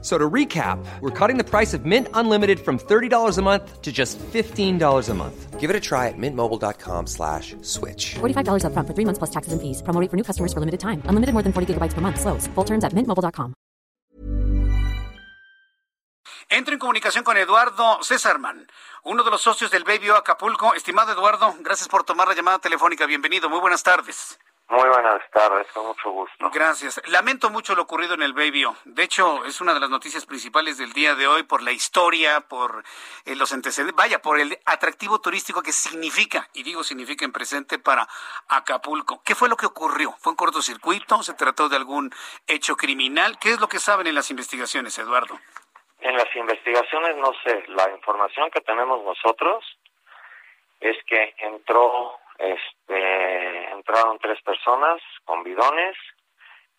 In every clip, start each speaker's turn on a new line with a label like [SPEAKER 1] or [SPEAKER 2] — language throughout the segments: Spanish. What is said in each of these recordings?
[SPEAKER 1] So to recap, we're cutting the price of Mint Unlimited from $30 a month to just $15 a month.
[SPEAKER 2] Give it a try at mintmobile.com slash switch.
[SPEAKER 3] $45 up front for three months plus taxes and fees. Promo rate for new customers for limited time. Unlimited more than 40 gigabytes per month. Slows. Full terms at mintmobile.com.
[SPEAKER 4] Entro en comunicación con Eduardo Césarman, uno de los socios del Baby Acapulco. Estimado Eduardo, gracias por tomar la llamada telefónica. Bienvenido. Muy buenas tardes.
[SPEAKER 5] Muy buenas tardes, con mucho gusto.
[SPEAKER 4] Gracias. Lamento mucho lo ocurrido en el Baby. De hecho, es una de las noticias principales del día de hoy por la historia, por eh, los antecedentes, vaya, por el atractivo turístico que significa, y digo significa en presente para Acapulco. ¿Qué fue lo que ocurrió? ¿Fue un cortocircuito? ¿Se trató de algún hecho criminal? ¿Qué es lo que saben en las investigaciones, Eduardo?
[SPEAKER 5] En las investigaciones, no sé, la información que tenemos nosotros es que entró, este, entraron tres personas con bidones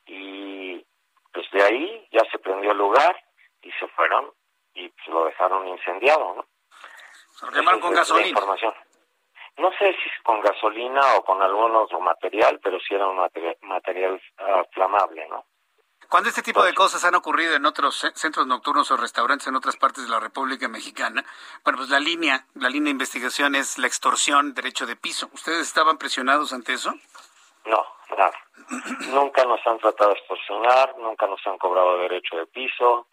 [SPEAKER 5] y pues de ahí ya se prendió el lugar y se fueron y pues, lo dejaron incendiado, ¿no?
[SPEAKER 4] Lo quemaron con gasolina.
[SPEAKER 5] información. No sé si es con gasolina o con algún otro material, pero sí era un material, material ah, flamable, ¿no?
[SPEAKER 4] Cuando este tipo de cosas han ocurrido en otros ce- centros nocturnos o restaurantes en otras partes de la República Mexicana, bueno, pues la línea, la línea de investigación es la extorsión, derecho de piso. ¿Ustedes estaban presionados ante eso?
[SPEAKER 5] No, nada. nunca nos han tratado de extorsionar, nunca nos han cobrado derecho de piso,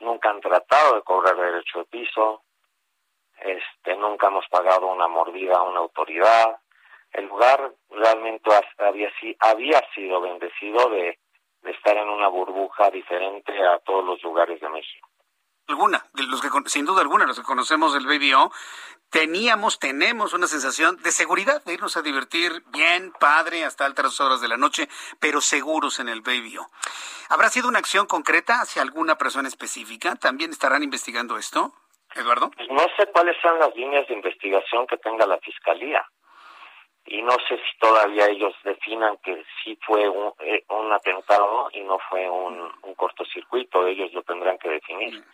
[SPEAKER 5] nunca han tratado de cobrar derecho de piso, este, nunca hemos pagado una mordida a una autoridad. El lugar realmente ha- había, había sido bendecido de, de estar en una burbuja diferente a todos los lugares de México.
[SPEAKER 4] Alguna, de los que sin duda alguna, los que conocemos el Baby O, teníamos, tenemos una sensación de seguridad, de irnos a divertir bien, padre, hasta altas horas de la noche, pero seguros en el Baby O. ¿Habrá sido una acción concreta hacia alguna persona específica? ¿También estarán investigando esto, Eduardo?
[SPEAKER 5] Pues no sé cuáles son las líneas de investigación que tenga la fiscalía y no sé si todavía ellos definan que sí fue un, eh, un atentado y no fue un, cortocircuito, ellos lo tendrán que definir.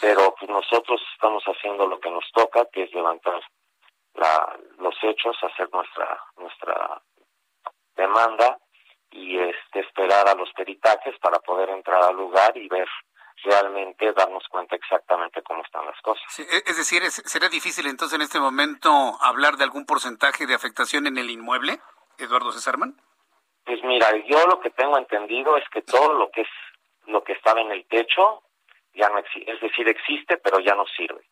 [SPEAKER 5] Pero pues nosotros estamos haciendo lo que nos toca, que es levantar la, los hechos, hacer nuestra nuestra demanda y este esperar a los peritajes para poder entrar al lugar y ver realmente darnos cuenta exactamente cómo están las cosas.
[SPEAKER 4] E- es decir, ¿será difícil entonces en este momento hablar de algún porcentaje de afectación en el inmueble, Eduardo Césarman?
[SPEAKER 5] Pues mira, yo lo que tengo entendido es que todo lo que es lo que estaba en el techo ya no existe, es decir, existe pero ya no sirve.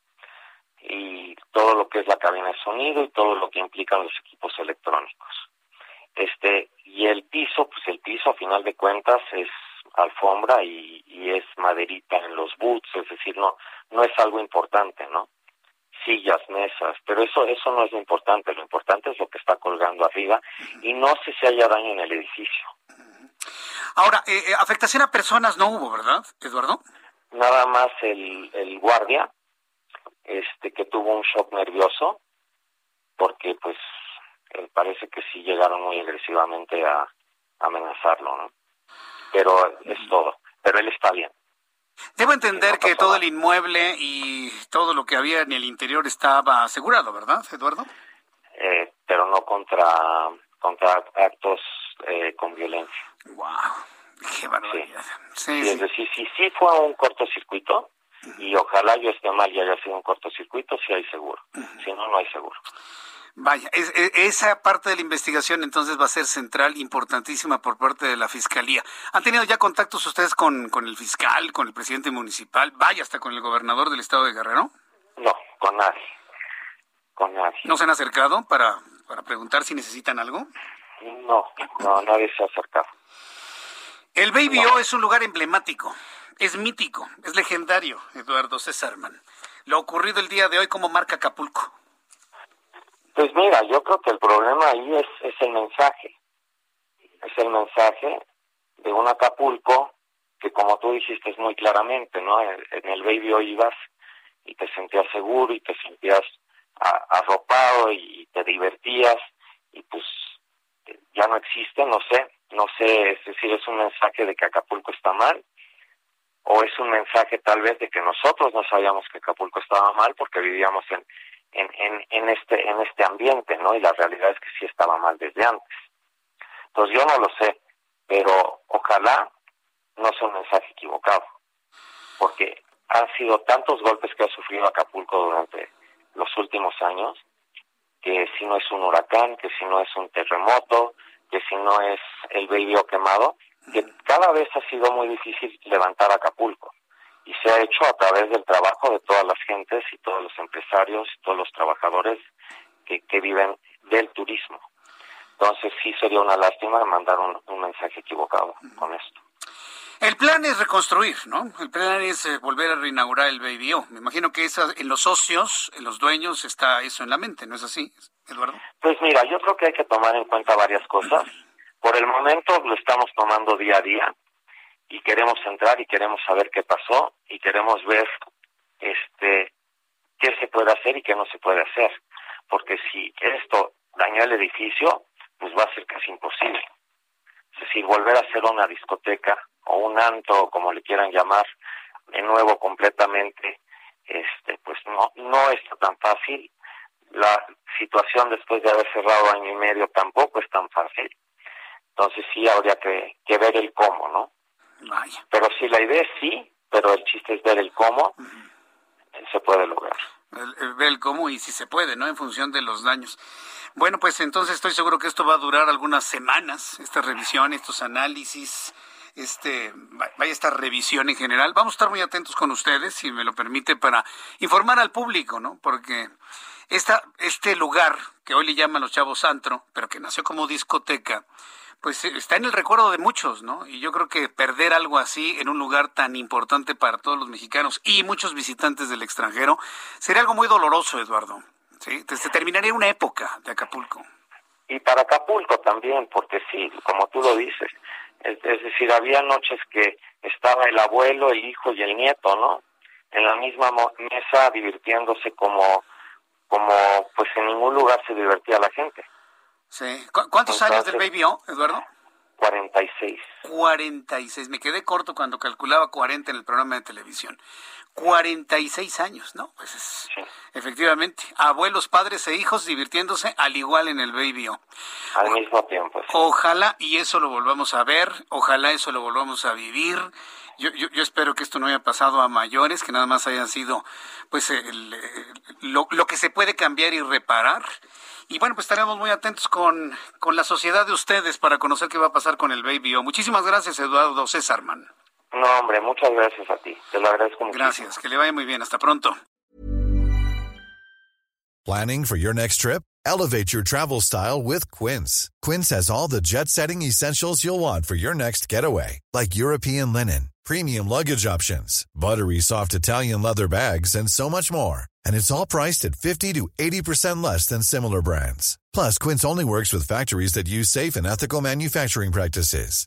[SPEAKER 5] Y todo lo que es la cabina de sonido y todo lo que implican los equipos electrónicos. Este, y el piso, pues el piso a final de cuentas es alfombra y, y es maderita en los boots, es decir, no no es algo importante, ¿no? Sillas, mesas, pero eso eso no es lo importante, lo importante es lo que está colgando arriba y no si haya daño en el edificio.
[SPEAKER 4] Ahora, eh, eh, afectación a personas no hubo, ¿verdad, Eduardo?
[SPEAKER 5] Nada más el, el guardia, este que tuvo un shock nervioso, porque pues eh, parece que sí llegaron muy agresivamente a, a amenazarlo, ¿no? Pero es todo, pero él está bien.
[SPEAKER 4] Debo entender que todo el inmueble y todo lo que había en el interior estaba asegurado, ¿verdad, Eduardo?
[SPEAKER 5] Eh, pero no contra contra actos eh, con violencia.
[SPEAKER 4] Wow, qué barbaridad. Sí,
[SPEAKER 5] Sí, es decir, si sí fue un cortocircuito, ojalá yo esté mal y haya sido un cortocircuito, sí hay seguro. Si no, no hay seguro.
[SPEAKER 4] Vaya, es- es- esa parte de la investigación entonces va a ser central, importantísima por parte de la Fiscalía. ¿Han tenido ya contactos ustedes con, con el fiscal, con el presidente municipal, vaya hasta con el gobernador del estado de Guerrero?
[SPEAKER 5] No, con nadie. Con nadie.
[SPEAKER 4] ¿No se han acercado para, para preguntar si necesitan algo?
[SPEAKER 5] No, no, nadie se ha acercado.
[SPEAKER 4] El Baby O es un lugar emblemático, es mítico, es legendario, Eduardo Césarman. Lo ocurrido el día de hoy como marca Acapulco.
[SPEAKER 5] Pues mira, yo creo que el problema ahí es, es el mensaje. Es el mensaje de un Acapulco que, como tú dijiste muy claramente, ¿no? En, el Baby hoy ibas y te sentías seguro y te sentías arropado y te divertías y pues ya no existe, no sé, no sé, es decir, es un mensaje de que Acapulco está mal o es un mensaje tal vez de que nosotros no sabíamos que Acapulco estaba mal porque vivíamos en, en, en, en, este, en este ambiente, ¿no? Y la realidad es que sí estaba mal desde antes. Entonces yo no lo sé, pero ojalá no sea un mensaje equivocado, porque han sido tantos golpes que ha sufrido Acapulco durante los últimos años, que si no es un huracán, que si no es un terremoto, que si no es el vehículo quemado, que cada vez ha sido muy difícil levantar Acapulco y se ha hecho a través del trabajo de todas las gentes y todos los empresarios y todos los trabajadores que, que viven del turismo. Entonces sí sería una lástima mandar un, un mensaje equivocado con esto.
[SPEAKER 4] El plan es reconstruir, ¿no? El plan es eh, volver a reinaugurar el Baby O. Me imagino que esa, en los socios, en los dueños, está eso en la mente, ¿no es así, Eduardo?
[SPEAKER 5] Pues mira, yo creo que hay que tomar en cuenta varias cosas. Por el momento lo estamos tomando día a día y queremos entrar y queremos saber qué pasó y queremos ver este qué se puede hacer y qué no se puede hacer. Porque si esto daña el edificio, pues va a ser casi imposible. Es volver a hacer una discoteca o un antro, como le quieran llamar, de nuevo completamente, este, pues no, no está tan fácil. La situación después de haber cerrado año y medio tampoco es tan fácil. Entonces sí habría que, que ver el cómo, ¿no?
[SPEAKER 4] Vaya.
[SPEAKER 5] Pero si la idea es sí, pero el chiste es ver el cómo, se puede lograr.
[SPEAKER 4] El- ver el cómo y si se puede, ¿no? En función de los daños. Bueno, pues entonces estoy seguro que esto va a durar algunas semanas, esta revisión, estos análisis, este, va- vaya esta revisión en general. Vamos a estar muy atentos con ustedes, si me lo permite, para informar al público, ¿no? Porque esta, este lugar que hoy le llaman los chavos antro, pero que nació como discoteca, pues eh, está en el recuerdo de muchos, ¿no? Y yo creo que perder algo así en un lugar tan importante para todos los mexicanos y muchos visitantes del extranjero sería algo muy doloroso, Eduardo. Sí, se terminaría una época de Acapulco.
[SPEAKER 5] Y para Acapulco también, porque sí, como tú lo dices, es, es decir, había noches que estaba el abuelo, el hijo y el nieto, ¿no? En la misma mesa divirtiéndose como, como, pues en ningún lugar se divertía la gente.
[SPEAKER 4] Sí. ¿Cu- ¿Cuántos años del Baby O, Eduardo?
[SPEAKER 5] 46.
[SPEAKER 4] 46. Me quedé corto cuando calculaba 40 en el programa de televisión. 46 años, ¿no? Pues es,
[SPEAKER 5] Sí.
[SPEAKER 4] efectivamente, abuelos, padres e hijos divirtiéndose al igual en el Baby O.
[SPEAKER 5] Al mismo tiempo, sí.
[SPEAKER 4] Ojalá y eso lo volvamos a ver, ojalá eso lo volvamos a vivir. Yo, yo, yo espero que esto no haya pasado a mayores, que nada más hayan sido pues el, eh, lo, lo que se puede cambiar y reparar. Y bueno, pues estaremos muy atentos con, con la sociedad de ustedes para conocer qué va a pasar con el Baby O. Muchísimas gracias, Eduardo Césarman.
[SPEAKER 5] No, hombre, muchas gracias a ti. Te lo agradezco mucho.
[SPEAKER 4] Gracias, que le vaya muy bien. Hasta pronto.
[SPEAKER 6] Planning for your next trip? Elevate your travel style with Quince. Quince has all the jet setting essentials you'll want for your next getaway, like European linen, premium luggage options, buttery soft Italian leather bags, and so much more. And it's all priced at 50 to 80% less than similar brands. Plus, Quince only works with factories that use safe and ethical manufacturing practices.